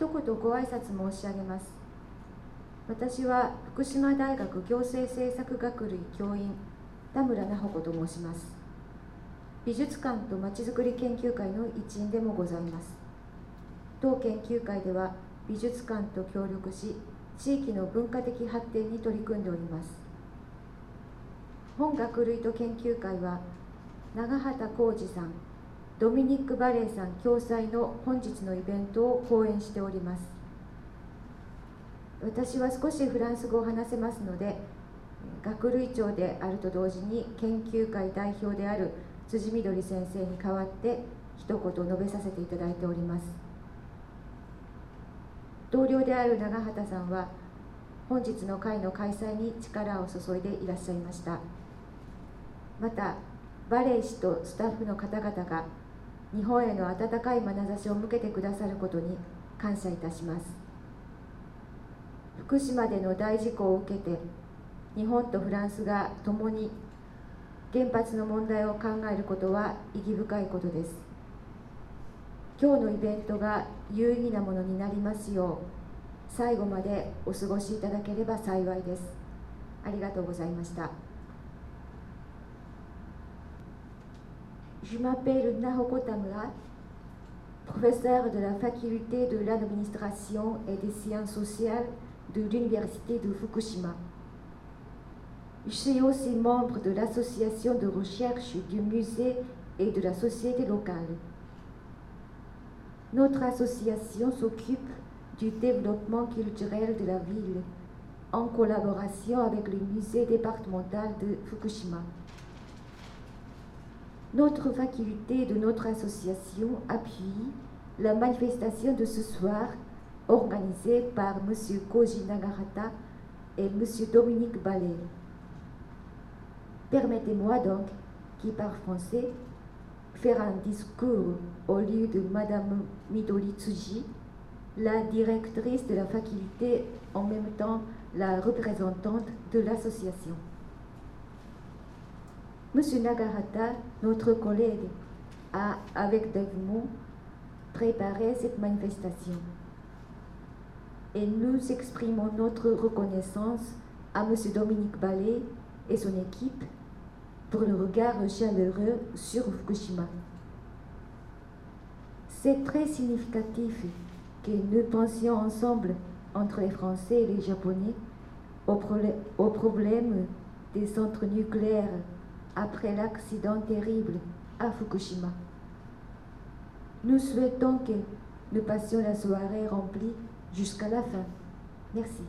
一言ご挨拶申し上げます。私は福島大学行政政策学類教員田村奈穂子と申します。美術館とまちづくり研究会の一員でもございます。当研究会では美術館と協力し地域の文化的発展に取り組んでおります。本学類と研究会は長畑浩二さんドミニック・バレーさん共催の本日のイベントを講演しております。私は少しフランス語を話せますので学類長であると同時に研究会代表である辻みどり先生に代わって一言述べさせていただいております。同僚である長畑さんは本日の会の開催に力を注いでいらっしゃいました。またバレエ師とスタッフの方々が日本への温かい眼差しを向けてくださることに感謝いたします。福島での大事故を受けて日本とフランスが共に原発の問題を考えることは意義深いことです。今日のイベントが有意義なものになりますよう最後までお過ごしいただければ幸いです。ありがとうございました。Je m'appelle Nahoko Tamura, professeur de la faculté de l'administration et des sciences sociales de l'Université de Fukushima. Je suis aussi membre de l'association de recherche du musée et de la société locale. Notre association s'occupe du développement culturel de la ville en collaboration avec le musée départemental de Fukushima. Notre faculté de notre association appuie la manifestation de ce soir organisée par M. Koji Nagarata et M. Dominique Ballet. Permettez-moi donc, qui parle français, faire un discours au lieu de Madame Midori Tsuji, la directrice de la faculté, en même temps la représentante de l'association. Monsieur Nagarata, notre collègue, a, avec dévouement, préparé cette manifestation. Et nous exprimons notre reconnaissance à Monsieur Dominique Ballet et son équipe pour le regard chaleureux sur Fukushima. C'est très significatif que nous pensions ensemble, entre les Français et les Japonais, au, au problème des centres nucléaires après l'accident terrible à Fukushima. Nous souhaitons que nous passions la soirée remplie jusqu'à la fin. Merci.